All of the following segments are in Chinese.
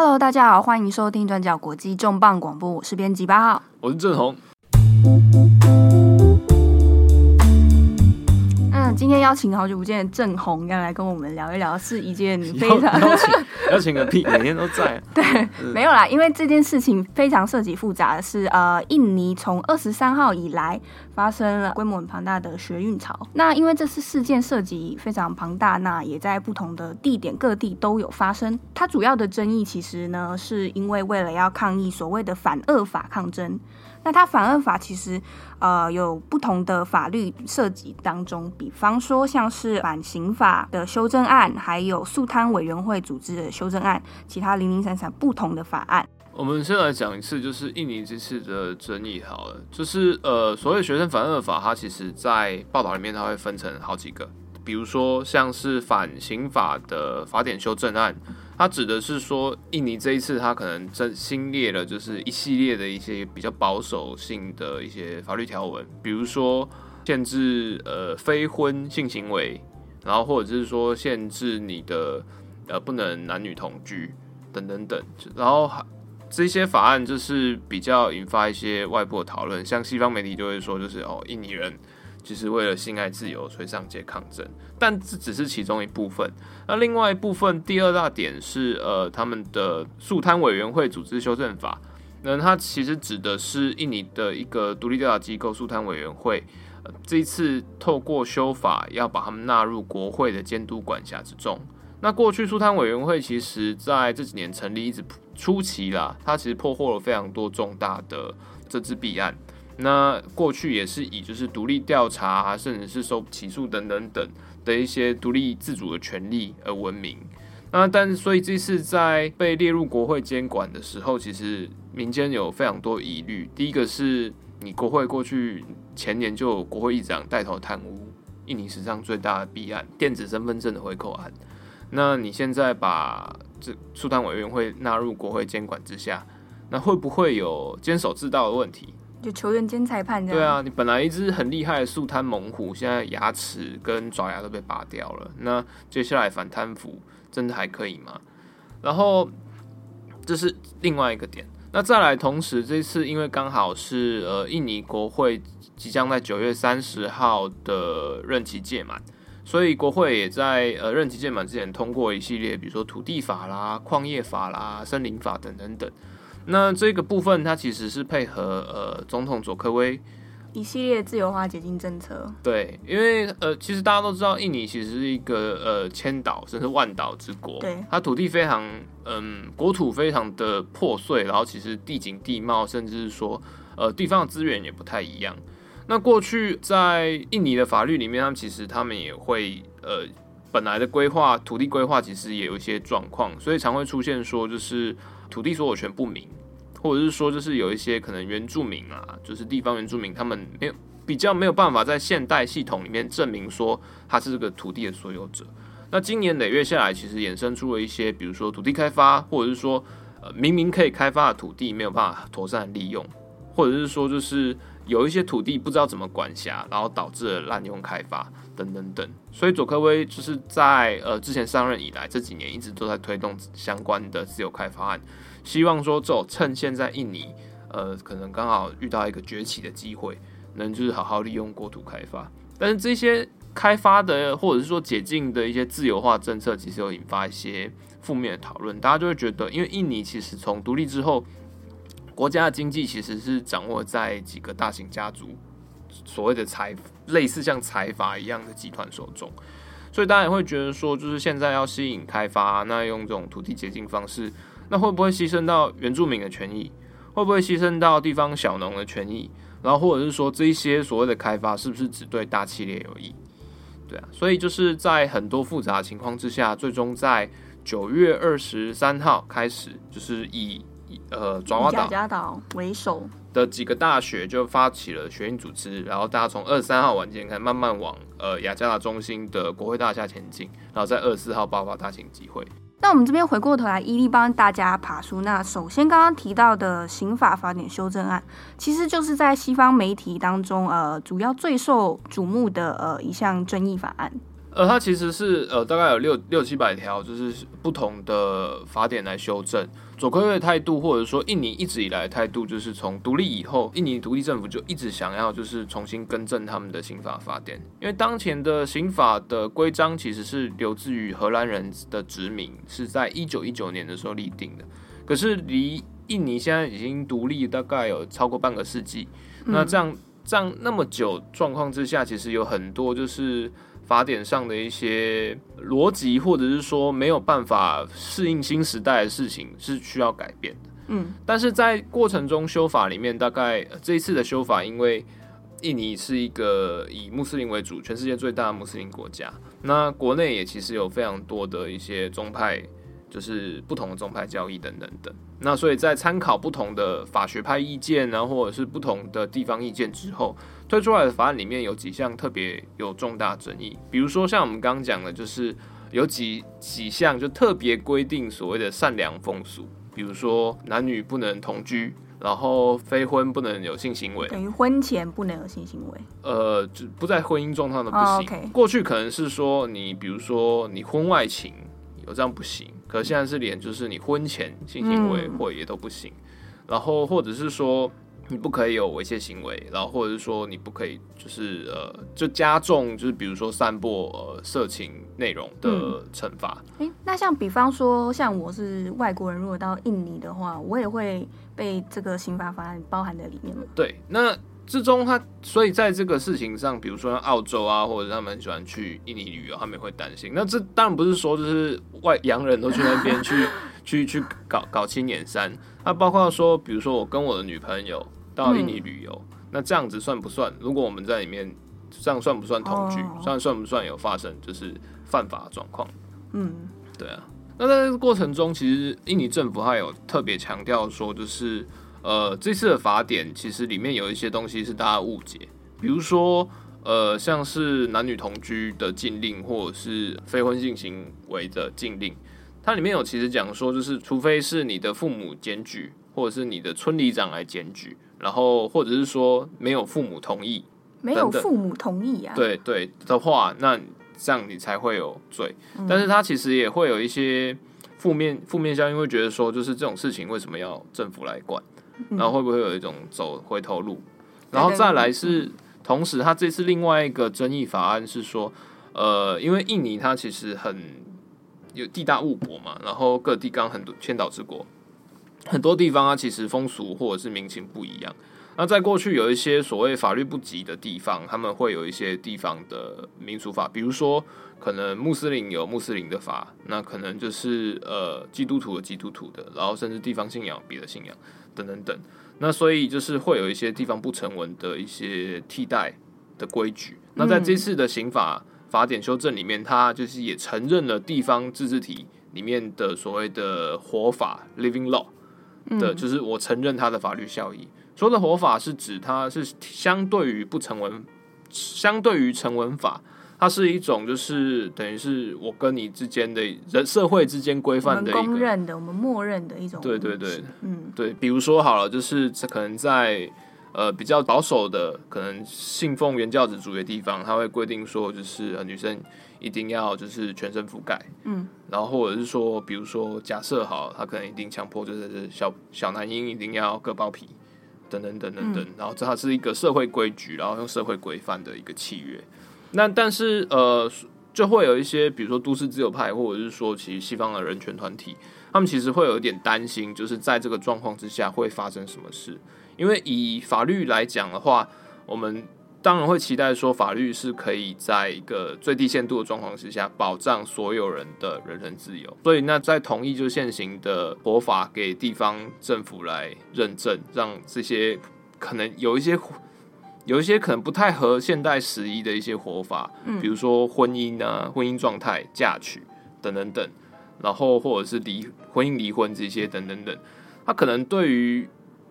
Hello，大家好，欢迎收听转角国际重磅广播，我是编辑八号，我是郑红。今天邀请好久不见的郑红要来跟我们聊一聊，是一件非常邀请邀请个屁，每天都在。对，没有啦，因为这件事情非常涉及复杂的是，呃，印尼从二十三号以来发生了规模很庞大的学运潮。那因为这次事件涉及非常庞大，那也在不同的地点各地都有发生。它主要的争议其实呢，是因为为了要抗议所谓的反恶法抗争。那它反恶法其实，呃，有不同的法律涉及当中，比方说像是反刑法的修正案，还有肃贪委员会组织的修正案，其他零零散散不同的法案。我们先来讲一次，就是印尼这次的争议好了，就是呃，所谓学生反恶法，它其实在报道里面它会分成好几个，比如说像是反刑法的法典修正案。它指的是说，印尼这一次它可能真新列了，就是一系列的一些比较保守性的一些法律条文，比如说限制呃非婚性行为，然后或者是说限制你的呃不能男女同居等等等，然后这些法案就是比较引发一些外部的讨论，像西方媒体就会说，就是哦印尼人。其实为了性爱自由，所以上街抗争，但这只是其中一部分。那另外一部分，第二大点是，呃，他们的肃贪委员会组织修正法。那它其实指的是印尼的一个独立调查机构——肃贪委员会。这一次透过修法，要把他们纳入国会的监督管辖之中。那过去肃贪委员会其实在这几年成立一直初期啦，它其实破获了非常多重大的政治弊案。那过去也是以就是独立调查，甚至是受起诉等等等的一些独立自主的权利而闻名。那但所以这次在被列入国会监管的时候，其实民间有非常多疑虑。第一个是你国会过去前年就有国会议长带头贪污，印尼史上最大的弊案——电子身份证的回扣案。那你现在把这肃贪委员会纳入国会监管之下，那会不会有监守自盗的问题？就球员兼裁判这样。对啊，你本来一只很厉害的肃贪猛虎，现在牙齿跟爪牙都被拔掉了。那接下来反贪腐真的还可以吗？然后这是另外一个点。那再来，同时这次因为刚好是呃印尼国会即将在九月三十号的任期届满，所以国会也在呃任期届满之前通过一系列，比如说土地法啦、矿业法啦、森林法等等等。那这个部分，它其实是配合呃总统佐科威一系列自由化解禁政策。对，因为呃，其实大家都知道，印尼其实是一个呃千岛甚至万岛之国。对，它土地非常嗯、呃，国土非常的破碎，然后其实地景地貌，甚至是说呃地方的资源也不太一样。那过去在印尼的法律里面，他们其实他们也会呃本来的规划土地规划其实也有一些状况，所以常会出现说就是土地所有权不明。或者是说，就是有一些可能原住民啊，就是地方原住民，他们没有比较没有办法在现代系统里面证明说他是这个土地的所有者。那今年累月下来，其实衍生出了一些，比如说土地开发，或者是说呃明明可以开发的土地没有办法妥善利用，或者是说就是有一些土地不知道怎么管辖，然后导致了滥用开发等等等。所以佐科威就是在呃之前上任以来这几年一直都在推动相关的自由开发案。希望说，这趁现在印尼，呃，可能刚好遇到一个崛起的机会，能就是好好利用国土开发。但是这些开发的，或者是说解禁的一些自由化政策，其实有引发一些负面的讨论。大家就会觉得，因为印尼其实从独立之后，国家的经济其实是掌握在几个大型家族所谓的财，类似像财阀一样的集团手中，所以大家也会觉得说，就是现在要吸引开发，那用这种土地解禁方式。那会不会牺牲到原住民的权益？会不会牺牲到地方小农的权益？然后或者是说，这一些所谓的开发是不是只对大企业有益？对啊，所以就是在很多复杂情况之下，最终在九月二十三号开始，就是以呃爪哇岛、加岛为首的几个大学就发起了学运组织，然后大家从二十三号晚间开始慢慢往呃雅加达中心的国会大厦前进，然后在二十四号爆发大型集会。那我们这边回过头来，一一帮大家爬梳。那首先刚刚提到的刑法法典修正案，其实就是在西方媒体当中，呃，主要最受瞩目的呃一项争议法案。呃，它其实是呃大概有六六七百条，就是不同的法典来修正。左科威的态度，或者说印尼一直以来的态度，就是从独立以后，印尼独立政府就一直想要就是重新更正他们的刑法法典，因为当前的刑法的规章其实是留自于荷兰人的殖民，是在一九一九年的时候立定的。可是离印尼现在已经独立大概有超过半个世纪，那这样这样那么久状况之下，其实有很多就是。法典上的一些逻辑，或者是说没有办法适应新时代的事情，是需要改变的。嗯，但是在过程中修法里面，大概这一次的修法，因为印尼是一个以穆斯林为主，全世界最大的穆斯林国家，那国内也其实有非常多的一些宗派。就是不同的宗派教义等等等，那所以在参考不同的法学派意见，然后或者是不同的地方意见之后，推出来的法案里面有几项特别有重大争议，比如说像我们刚刚讲的，就是有几几项就特别规定所谓的善良风俗，比如说男女不能同居，然后非婚不能有性行为，等于婚前不能有性行为，呃，就不在婚姻状况的不行。Oh. 过去可能是说你，比如说你婚外情有这样不行。可现在是连就是你婚前性行为或也都不行，嗯、然后或者是说你不可以有猥亵行为，然后或者是说你不可以就是呃就加重就是比如说散播呃色情内容的惩罚。哎、嗯，那像比方说像我是外国人，如果到印尼的话，我也会被这个刑法法案包含在里面吗？对，那。之中，他所以在这个事情上，比如说澳洲啊，或者他们很喜欢去印尼旅游，他们也会担心。那这当然不是说就是外洋人都去那边去 去去搞搞青年山。那包括说，比如说我跟我的女朋友到印尼旅游，嗯、那这样子算不算？如果我们在里面，这样算不算同居？算、哦、算不算有发生就是犯法状况？嗯，对啊。那在这个过程中，其实印尼政府还有特别强调说，就是。呃，这次的法典其实里面有一些东西是大家误解，比如说，呃，像是男女同居的禁令，或者是非婚性行为的禁令，它里面有其实讲说，就是除非是你的父母检举，或者是你的村里长来检举，然后或者是说没有父母同意，没有父母同意啊，对对的话，那这样你才会有罪。嗯、但是它其实也会有一些负面负面效应，会觉得说，就是这种事情为什么要政府来管？然后会不会有一种走回头路？然后再来是，同时他这次另外一个争议法案是说，呃，因为印尼它其实很有地大物博嘛，然后各地刚很多千岛之国，很多地方啊其实风俗或者是民情不一样。那在过去有一些所谓法律不及的地方，他们会有一些地方的民俗法，比如说可能穆斯林有穆斯林的法，那可能就是呃基督徒有基督徒的，然后甚至地方信仰别的信仰。等等等，那所以就是会有一些地方不成文的一些替代的规矩。那在这次的刑法法典修正里面，它就是也承认了地方自治体里面的所谓的活法 （living law） 的，就是我承认它的法律效益。说的活法是指它是相对于不成文，相对于成文法。它是一种，就是等于是我跟你之间的人社会之间规范的一个公认的，我们默认的一种。对对对，嗯，对，比如说好了，就是可能在呃比较保守的，可能信奉原教旨主义的地方，他会规定说，就是呃女生一定要就是全身覆盖，嗯，然后或者是说，比如说假设好，他可能一定强迫就是小小男婴一定要割包皮，等等等等等，嗯，然后这它是一个社会规矩，然后用社会规范的一个契约。那但是呃，就会有一些，比如说都市自由派，或者是说其实西方的人权团体，他们其实会有一点担心，就是在这个状况之下会发生什么事。因为以法律来讲的话，我们当然会期待说法律是可以在一个最低限度的状况之下保障所有人的人身自由。所以那在同意就现行的国法给地方政府来认证，让这些可能有一些。有一些可能不太合现代时宜的一些活法，嗯，比如说婚姻啊、婚姻状态、嫁娶等等等，然后或者是离婚姻、离婚这些等等等，它可能对于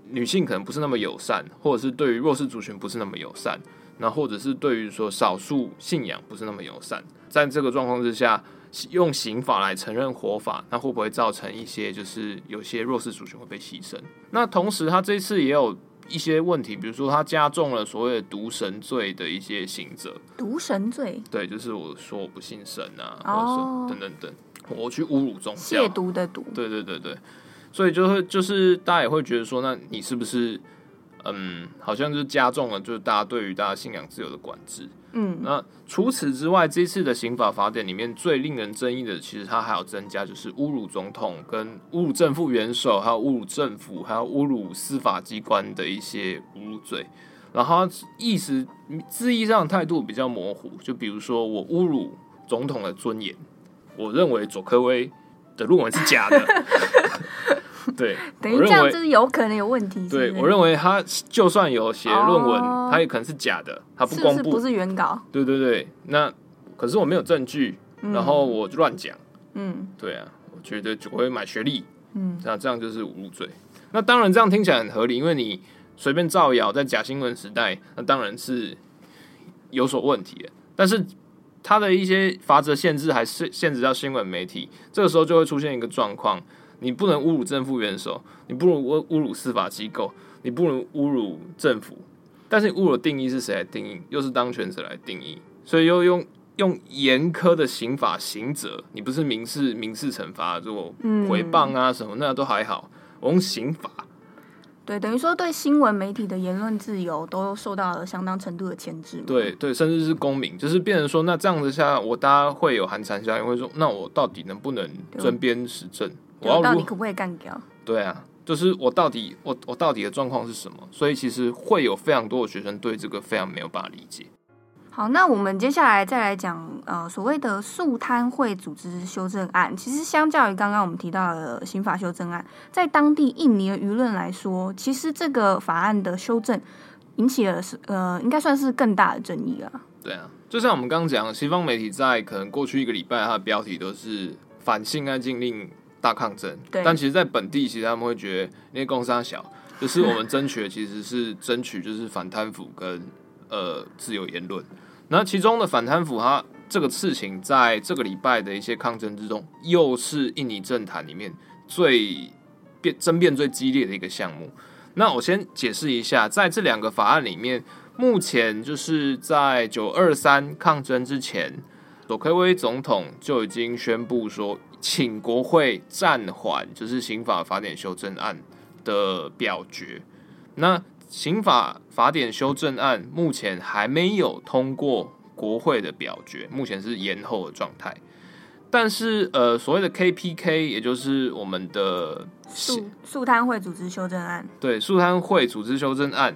女性可能不是那么友善，或者是对于弱势族群不是那么友善，那或者是对于说少数信仰不是那么友善，在这个状况之下，用刑法来承认活法，那会不会造成一些就是有些弱势族群会被牺牲？那同时，他这一次也有。一些问题，比如说他加重了所谓的毒神罪的一些刑责。毒神罪？对，就是我说我不信神啊，哦、或者说等等等，我去侮辱宗教，亵渎的渎。对对对对，所以就会就是大家也会觉得说，那你是不是嗯，好像就是加重了就是大家对于大家信仰自由的管制。嗯，那除此之外，这次的刑法法典里面最令人争议的，其实它还有增加，就是侮辱总统、跟侮辱政府元首，还有侮辱政府，还有侮辱司法机关的一些侮辱罪。然后意思字义上的态度比较模糊，就比如说我侮辱总统的尊严，我认为佐科威的论文是假的。对，等于这样就是有可能有问题是是？对，我认为他就算有写论文，他、oh, 也可能是假的，他不公布，是不是，不是原稿。对对对，那可是我没有证据，嗯、然后我乱讲。嗯，对啊，我觉得我会买学历。嗯，那这样就是侮辱罪。那当然这样听起来很合理，因为你随便造谣，在假新闻时代，那当然是有所问题的。但是他的一些法则限制还是限制到新闻媒体，这个时候就会出现一个状况。你不能侮辱政府元首，你不能侮侮辱司法机构，你不能侮辱政府，但是你侮辱的定义是谁来定义？又是当权者来定义，所以又用用严苛的刑法刑责，你不是民事民事惩罚，就诽谤啊什么，那都还好，我用刑法。对，等于说对新闻媒体的言论自由都受到了相当程度的牵制。对对，甚至是公民，就是变成说，那这样子下，我大家会有寒蝉效应，会说，那我到底能不能尊边实政？我要到底可不可以干掉？对啊，就是我到底我我到底的状况是什么？所以其实会有非常多的学生对这个非常没有办法理解。好，那我们接下来再来讲呃所谓的肃贪会组织修正案。其实相较于刚刚我们提到的刑法修正案，在当地印尼的舆论来说，其实这个法案的修正引起了是呃应该算是更大的争议啊。对啊，就像我们刚刚讲，西方媒体在可能过去一个礼拜，它的标题都是反性爱禁令大抗争。对，但其实在本地，其实他们会觉得那些工商小，就是我们争取的其实是争取就是反贪腐跟呃自由言论。那其中的反贪腐，它这个事情在这个礼拜的一些抗争之中，又是印尼政坛里面最辩争辩最激烈的一个项目。那我先解释一下，在这两个法案里面，目前就是在九二三抗争之前，佐科威总统就已经宣布说，请国会暂缓就是刑法法典修正案的表决。那刑法法典修正案目前还没有通过国会的表决，目前是延后的状态。但是，呃，所谓的 KPK，也就是我们的肃肃贪会组织修正案，对，肃贪会组织修正案，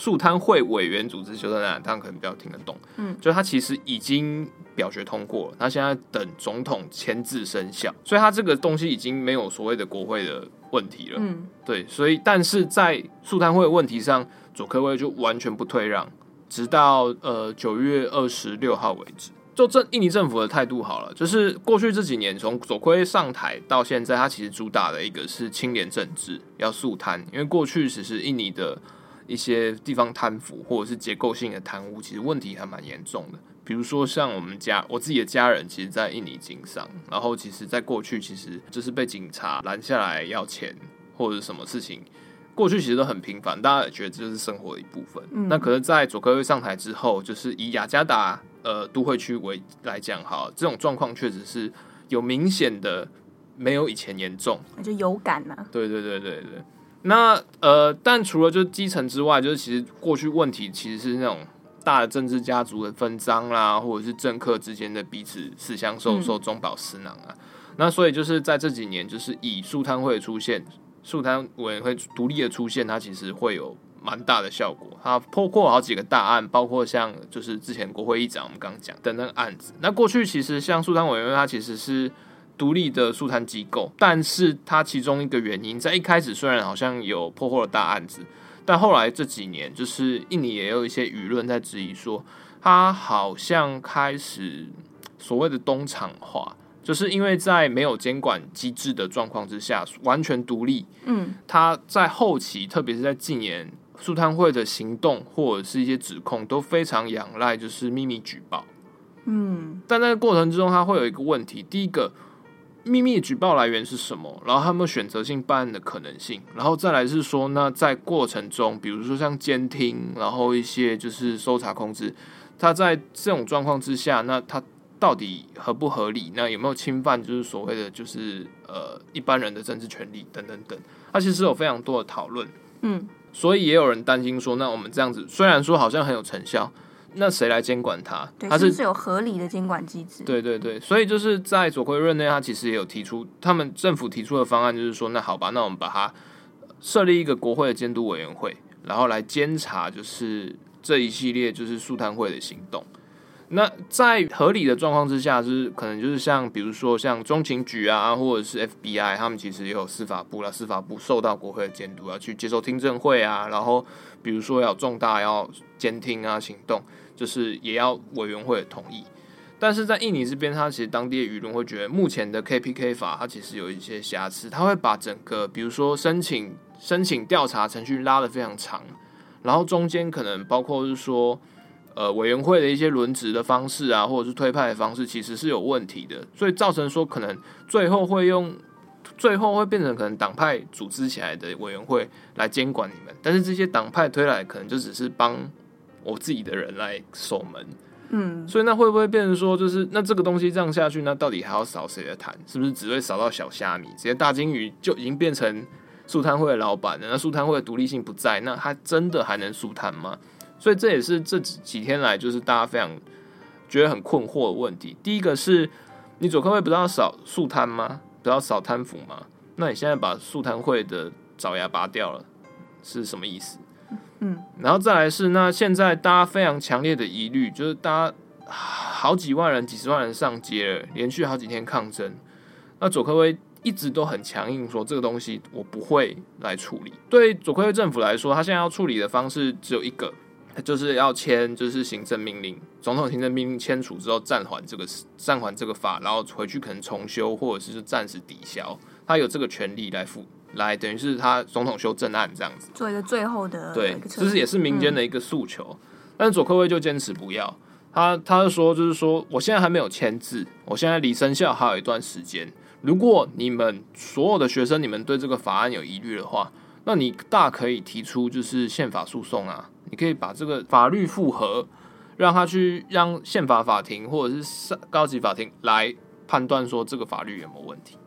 肃贪会委员组织修正案，大家可能比较听得懂。嗯，就他其实已经表决通过了，他现在等总统签字生效，所以他这个东西已经没有所谓的国会的问题了，嗯，对，所以但是在肃贪会的问题上，左科威就完全不退让，直到呃九月二十六号为止。就这印尼政府的态度好了，就是过去这几年从左科威上台到现在，他其实主打的一个是清廉政治，要肃贪，因为过去其实印尼的一些地方贪腐或者是结构性的贪污，其实问题还蛮严重的。比如说像我们家我自己的家人，其实，在印尼经商，然后其实，在过去其实就是被警察拦下来要钱或者什么事情，过去其实都很频繁，大家也觉得这就是生活的一部分。嗯、那可是，在佐科威上台之后，就是以雅加达呃都会区为来讲，哈，这种状况确实是有明显的没有以前严重，就有感呐、啊。对对对对对。那呃，但除了就是基层之外，就是其实过去问题其实是那种。大的政治家族的分赃啦，或者是政客之间的彼此私相授受、中饱私囊啊。嗯、那所以就是在这几年，就是以树摊会的出现，树摊委员会独立的出现，它其实会有蛮大的效果。它破过好几个大案，包括像就是之前国会议长我们刚刚讲的那个案子。那过去其实像树摊委员会，它其实是独立的肃贪机构，但是它其中一个原因，在一开始虽然好像有破获了大案子。但后来这几年，就是印尼也有一些舆论在质疑说，它好像开始所谓的东厂化，就是因为在没有监管机制的状况之下，完全独立。嗯，他在后期，特别是在近年，肃贪会的行动或者是一些指控，都非常仰赖就是秘密举报。嗯，但在过程之中，它会有一个问题，第一个，秘密举报来源是什么？然后他们选择性办案的可能性，然后再来是说，那在过程中，比如说像监听，然后一些就是搜查控制，他在这种状况之下，那他到底合不合理？那有没有侵犯就是所谓的就是呃一般人的政治权利等等等？他其实有非常多的讨论，嗯，所以也有人担心说，那我们这样子虽然说好像很有成效。那谁来监管他？对，他是，是有合理的监管机制。对对对，所以就是在佐科威任内，他其实也有提出，他们政府提出的方案就是说，那好吧，那我们把它设立一个国会的监督委员会，然后来监察，就是这一系列就是速贪会的行动。那在合理的状况之下，是可能就是像比如说像中情局啊，或者是 FBI，他们其实也有司法部啦，司法部受到国会的监督，要去接受听证会啊，然后比如说要重大要监听啊行动。就是也要委员会的同意，但是在印尼这边，他其实当地的舆论会觉得，目前的 KPK 法它其实有一些瑕疵，他会把整个比如说申请申请调查程序拉得非常长，然后中间可能包括是说，呃，委员会的一些轮值的方式啊，或者是推派的方式，其实是有问题的，所以造成说可能最后会用，最后会变成可能党派组织起来的委员会来监管你们，但是这些党派推来可能就只是帮。我自己的人来守门，嗯，所以那会不会变成说，就是那这个东西这样下去，那到底还要扫谁的坛？是不是只会扫到小虾米？这些大金鱼就已经变成素摊会的老板了？那素摊会的独立性不在，那他真的还能素摊吗？所以这也是这几几天来就是大家非常觉得很困惑的问题。第一个是你左科威不是要扫肃贪吗？不要扫贪腐吗？那你现在把肃贪会的爪牙拔掉了，是什么意思？嗯，然后再来是那现在大家非常强烈的疑虑，就是大家好几万人、几十万人上街了，连续好几天抗争。那左科威一直都很强硬，说这个东西我不会来处理。对左科威政府来说，他现在要处理的方式只有一个，就是要签就是行政命令，总统行政命令签署之后暂缓这个暂缓这个法，然后回去可能重修或者是暂时抵消，他有这个权利来付。来，等于是他总统修正案这样子，做一个最后的对，其实也是民间的一个诉求。嗯、但是左科威就坚持不要，他他就说，就是说，我现在还没有签字，我现在离生效还有一段时间。如果你们所有的学生，你们对这个法案有疑虑的话，那你大可以提出就是宪法诉讼啊，你可以把这个法律复核，让他去让宪法法庭或者是上高级法庭来判断说这个法律有没有问题。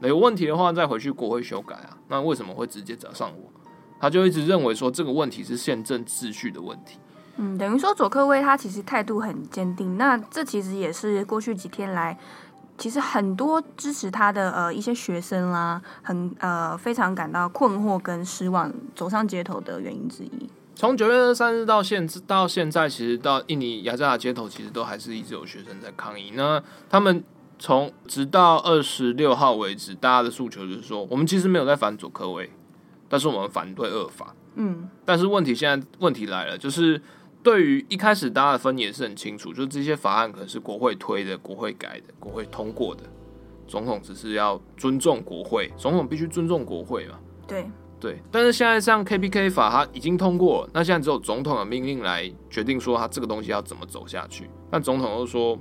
有问题的话，再回去国会修改啊。那为什么会直接找上我？他就一直认为说这个问题是宪政秩序的问题。嗯，等于说佐科威他其实态度很坚定。那这其实也是过去几天来，其实很多支持他的呃一些学生啦，很呃非常感到困惑跟失望，走上街头的原因之一。从九月二十三日到现到现在，其实到印尼雅加达街头，其实都还是一直有学生在抗议。那他们。从直到二十六号为止，大家的诉求就是说，我们其实没有在反佐科威，但是我们反对恶法。嗯，但是问题现在问题来了，就是对于一开始大家的分也是很清楚，就是这些法案可能是国会推的、国会改的、国会通过的，总统只是要尊重国会，总统必须尊重国会嘛。对对，但是现在像 KPK 法，它已经通过了，那现在只有总统的命令来决定说他这个东西要怎么走下去。但总统又说，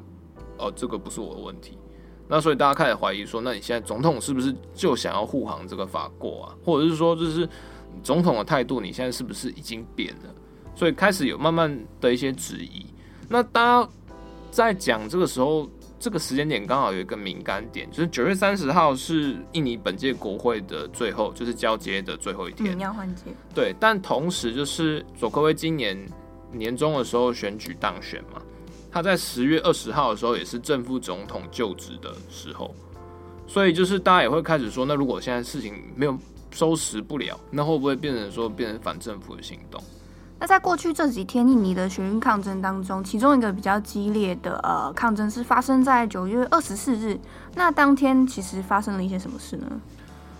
哦，这个不是我的问题。那所以大家开始怀疑说，那你现在总统是不是就想要护航这个法过啊？或者是说，就是总统的态度，你现在是不是已经变了？所以开始有慢慢的一些质疑。那大家在讲这个时候，这个时间点刚好有一个敏感点，就是九月三十号是印尼本届国会的最后，就是交接的最后一天，要换届。对，但同时就是佐科威今年年中的时候选举当选嘛。他在十月二十号的时候也是正副总统就职的时候，所以就是大家也会开始说，那如果现在事情没有收拾不了，那会不会变成说变成反政府的行动？那在过去这几天印尼的学运抗争当中，其中一个比较激烈的呃抗争是发生在九月二十四日，那当天其实发生了一些什么事呢？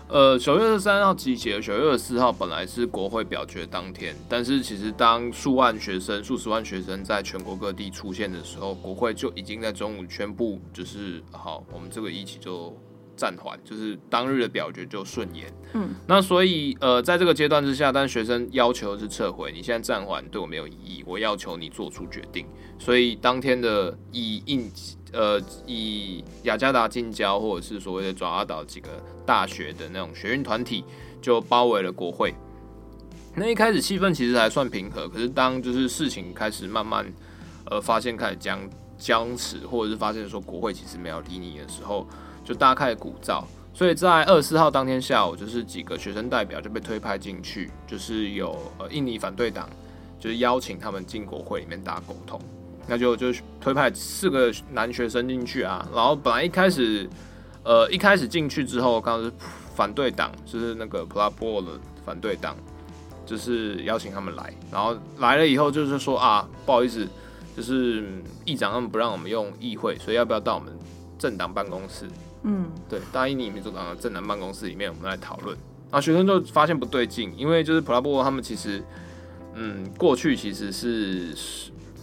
呃，九月二十三号集结，九月二十四号本来是国会表决当天，但是其实当数万学生、数十万学生在全国各地出现的时候，国会就已经在中午宣布，就是好，我们这个议期就暂缓，就是当日的表决就顺延。嗯，那所以呃，在这个阶段之下，但学生要求是撤回，你现在暂缓对我没有意义，我要求你做出决定。所以当天的以印呃以雅加达近郊或者是所谓的爪哇岛几个大学的那种学运团体就包围了国会。那一开始气氛其实还算平和，可是当就是事情开始慢慢呃发现开始僵僵持，或者是发现说国会其实没有理你的时候，就大家开鼓噪。所以在二十四号当天下午，就是几个学生代表就被推派进去，就是有呃印尼反对党，就是邀请他们进国会里面大家沟通，那就就推派四个男学生进去啊。然后本来一开始，呃一开始进去之后，刚刚是反对党，就是那个普拉波的反对党，就是邀请他们来，然后来了以后就是说啊，不好意思，就是议长他们不让我们用议会，所以要不要到我们政党办公室？嗯，对，大印尼民主党的正南办公室里面，我们来讨论。然后学生就发现不对劲，因为就是普拉波他们其实，嗯，过去其实是。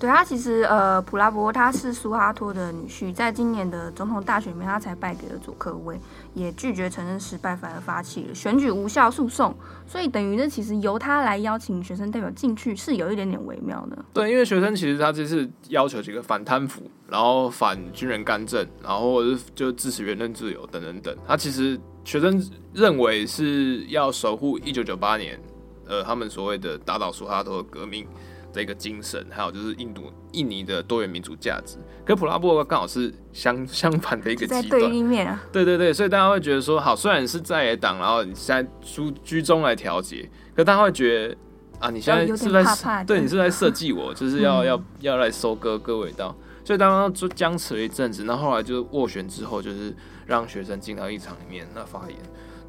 对，他其实呃，普拉博他是苏哈托的女婿，在今年的总统大选里面，他才败给了佐科威，也拒绝承认失败，反而发起了选举无效诉讼。所以等于呢，其实由他来邀请学生代表进去，是有一点点微妙的。对，因为学生其实他这次要求几个反贪腐，然后反军人干政，然后就支持言论自由等等等。他其实学生认为是要守护一九九八年，呃，他们所谓的打倒苏哈托的革命。这个精神，还有就是印度、印尼的多元民主价值，跟普拉波刚好是相 相反的一个极端，对立面啊。对对对，所以大家会觉得说，好，虽然是在野党，然后你现在居居中来调节，可大家会觉得啊，你现在是在对你是，在 设计我，就是要、嗯、要要来收割割尾刀。所以刚刚就僵持了一阵子，那后，后来就斡旋之后，就是让学生进到议场里面那发言，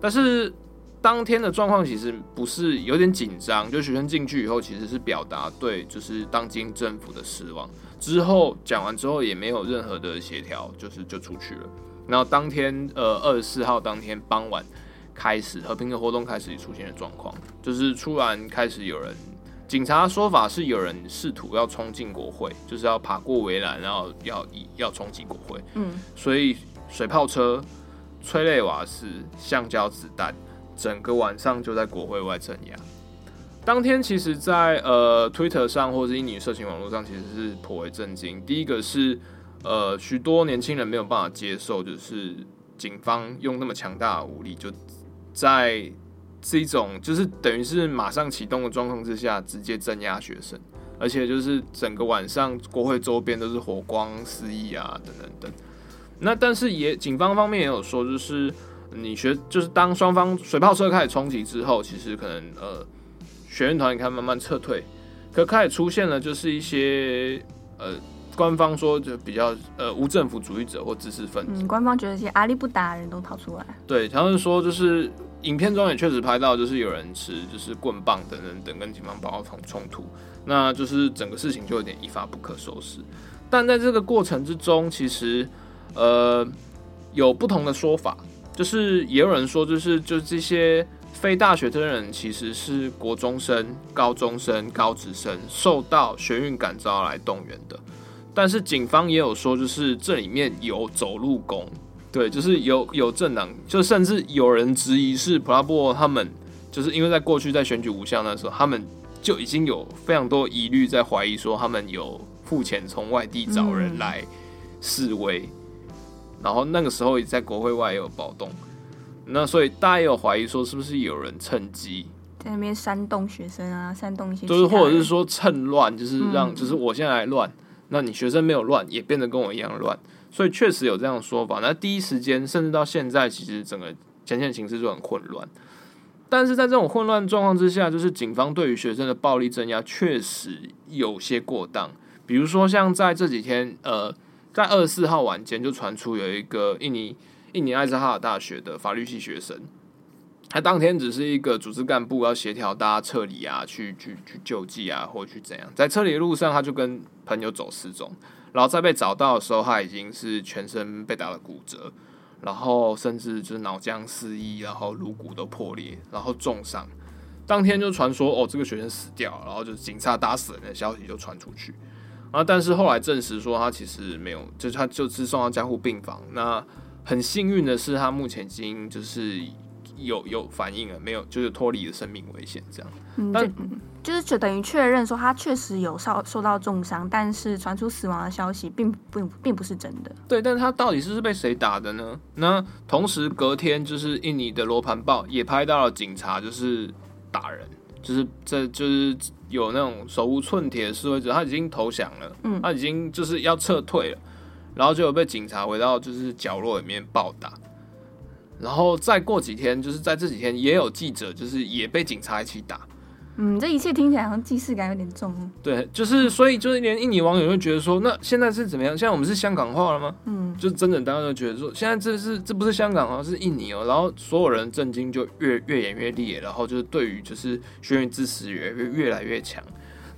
但是。当天的状况其实不是有点紧张，就学生进去以后其实是表达对就是当今政府的失望。之后讲完之后也没有任何的协调，就是就出去了。然后当天呃二十四号当天傍晚开始和平的活动开始出现的状况，就是突然开始有人，警察说法是有人试图要冲进国会，就是要爬过围栏，然后要要冲击国会。嗯，所以水炮车、催泪瓦斯、橡胶子弹。整个晚上就在国会外镇压。当天其实在，呃 Twitter 上或者印尼社群网络上，其实是颇为震惊。第一个是，呃，许多年轻人没有办法接受，就是警方用那么强大的武力，就在这种就是等于是马上启动的状况之下，直接镇压学生，而且就是整个晚上国会周边都是火光四溢啊，等等等。那但是也警方方面也有说，就是。你学就是当双方水炮车开始冲击之后，其实可能呃学院团也开始慢慢撤退，可开始出现了就是一些呃官方说就比较呃无政府主义者或知识分子，嗯，官方觉得这些阿力不达人都逃出来，对，他们说就是影片中也确实拍到就是有人持就是棍棒等等等跟警方爆发冲突，那就是整个事情就有点一发不可收拾。但在这个过程之中，其实呃有不同的说法。就是也有人说，就是就是这些非大学生人其实是国中生、高中生、高职生受到学运感召来动员的，但是警方也有说，就是这里面有走路工，对，就是有有政党，就甚至有人质疑是普拉波他们，就是因为在过去在选举无效那时候，他们就已经有非常多疑虑在怀疑说他们有付钱从外地找人来示威。然后那个时候也在国会外也有暴动，那所以大家也有怀疑说，是不是有人趁机在那边煽动学生啊，煽动一些，就是或者是说趁乱，就是让，就是我现在来乱，那你学生没有乱，也变得跟我一样乱，所以确实有这样的说法。那第一时间，甚至到现在，其实整个前线形势就很混乱。但是在这种混乱状况之下，就是警方对于学生的暴力镇压确实有些过当，比如说像在这几天，呃。在二十四号晚间，就传出有一个印尼印尼艾兹哈尔大学的法律系学生，他当天只是一个组织干部，要协调大家撤离啊，去去去救济啊，或者去怎样。在撤离的路上，他就跟朋友走失踪，然后在被找到的时候，他已经是全身被打了骨折，然后甚至就是脑浆失忆，然后颅骨都破裂，然后重伤。当天就传说哦，这个学生死掉，然后就是警察打死人的消息就传出去。啊！但是后来证实说他其实没有，就是他就是送到加护病房。那很幸运的是，他目前已经就是有有反应了，没有就是脱离了生命危险这样。嗯，但就是就等于确认说他确实有受受到重伤，但是传出死亡的消息并不并不是真的。对，但是他到底是被谁打的呢？那同时隔天就是印尼的罗盘报也拍到了警察就是打人，就是这就是有那种手无寸铁的示威者，他已经投降了，嗯，他已经就是要撤退了。然后就有被警察围到就是角落里面暴打，然后再过几天，就是在这几天也有记者就是也被警察一起打。嗯，这一切听起来好像既视感有点重。对，就是所以就是连印尼网友会觉得说，那现在是怎么样？现在我们是香港化了吗？嗯，就真的大家都觉得说，现在这是这不是香港哦，是印尼哦。然后所有人震惊就越越演越烈，然后就是对于就是学院支持越越越来越强。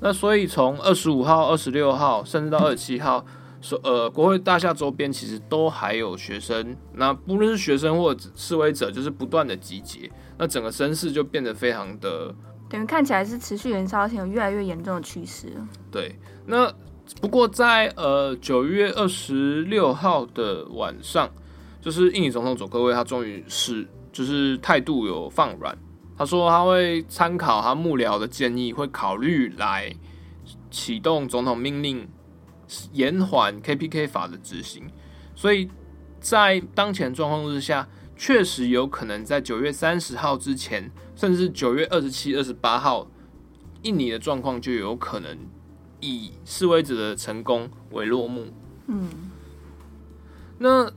那所以从二十五号、二十六号，甚至到二十七号。所呃，国会大厦周边其实都还有学生，那不论是学生或者示威者，就是不断的集结，那整个声势就变得非常的，等于看起来是持续燃烧，而且有越来越严重的趋势。对，那不过在呃九月二十六号的晚上，就是印尼总统佐科威他终于是就是态度有放软，他说他会参考他幕僚的建议，会考虑来启动总统命令。延缓 KPK 法的执行，所以在当前状况之下，确实有可能在九月三十号之前，甚至九月二十七、二十八号，印尼的状况就有可能以示威者的成功为落幕。嗯，那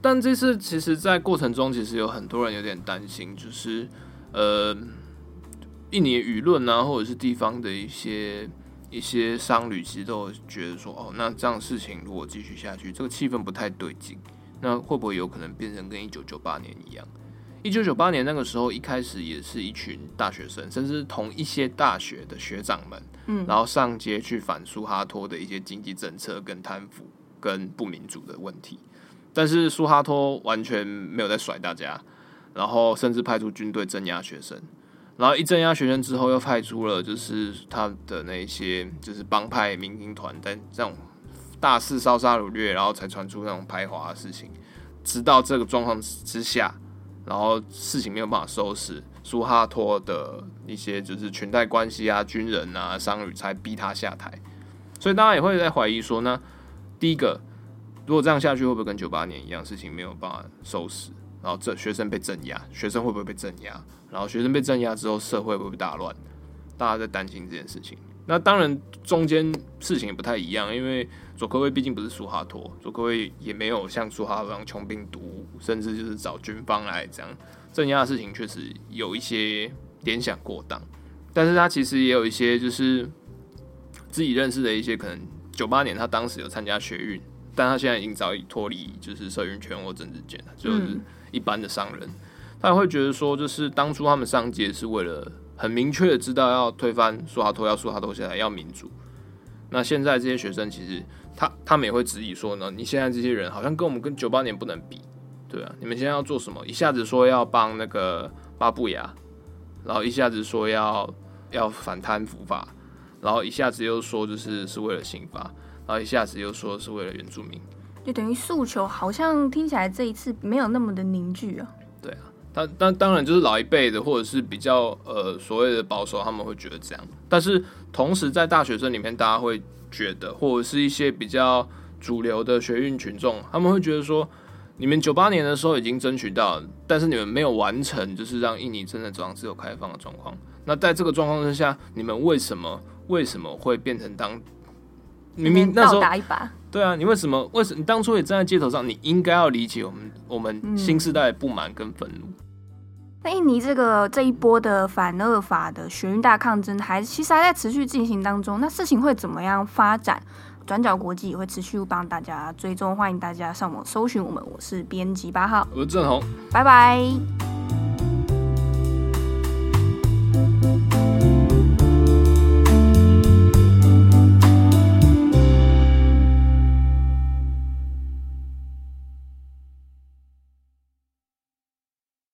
但这次其实，在过程中，其实有很多人有点担心，就是呃，印尼舆论啊，或者是地方的一些。一些商旅其实都觉得说，哦，那这样事情如果继续下去，这个气氛不太对劲，那会不会有可能变成跟一九九八年一样？一九九八年那个时候，一开始也是一群大学生，甚至同一些大学的学长们，嗯，然后上街去反苏哈托的一些经济政策、跟贪腐、跟不民主的问题，但是苏哈托完全没有在甩大家，然后甚至派出军队镇压学生。然后一镇压学生之后，又派出了就是他的那些就是帮派民兵团，但这种大肆烧杀掳掠，然后才传出那种排华的事情。直到这个状况之下，然后事情没有办法收拾，苏哈托的一些就是裙带关系啊、军人啊、商旅才逼他下台。所以大家也会在怀疑说呢，第一个，如果这样下去，会不会跟九八年一样，事情没有办法收拾？然后这学生被镇压，学生会不会被镇压？然后学生被镇压之后，社会会不会大乱？大家在担心这件事情。那当然中间事情也不太一样，因为佐科威毕竟不是苏哈托，佐科威也没有像苏哈托一样穷兵黩武，甚至就是找军方来这样镇压的事情，确实有一些联想过当。但是他其实也有一些就是自己认识的一些可能，九八年他当时有参加学运，但他现在已经早已脱离就是社运圈或政治圈了，就是。一般的商人，他也会觉得说，就是当初他们上街是为了很明确的知道要推翻苏哈托，要苏哈托下来，要民主。那现在这些学生其实他他们也会质疑说呢，你现在这些人好像跟我们跟九八年不能比，对啊，你们现在要做什么？一下子说要帮那个巴布亚，然后一下子说要要反贪腐法，然后一下子又说就是是为了刑法，然后一下子又说是为了原住民。就等于诉求好像听起来这一次没有那么的凝聚啊。对啊，但但当然就是老一辈的或者是比较呃所谓的保守，他们会觉得这样。但是同时在大学生里面，大家会觉得，或者是一些比较主流的学运群众，他们会觉得说，你们九八年的时候已经争取到，但是你们没有完成，就是让印尼真的走向自由开放的状况。那在这个状况之下，你们为什么为什么会变成当？明明那时候，对啊，你为什么？为什么你当初也站在街头上？你应该要理解我们我们新时代的不满跟愤怒。嗯。那印尼这个这一波的反恶法的学运大抗争，还其实还在持续进行当中。那事情会怎么样发展？转角国际也会持续帮大家追踪，欢迎大家上网搜寻我们。我是编辑八号，我是郑宏，拜拜。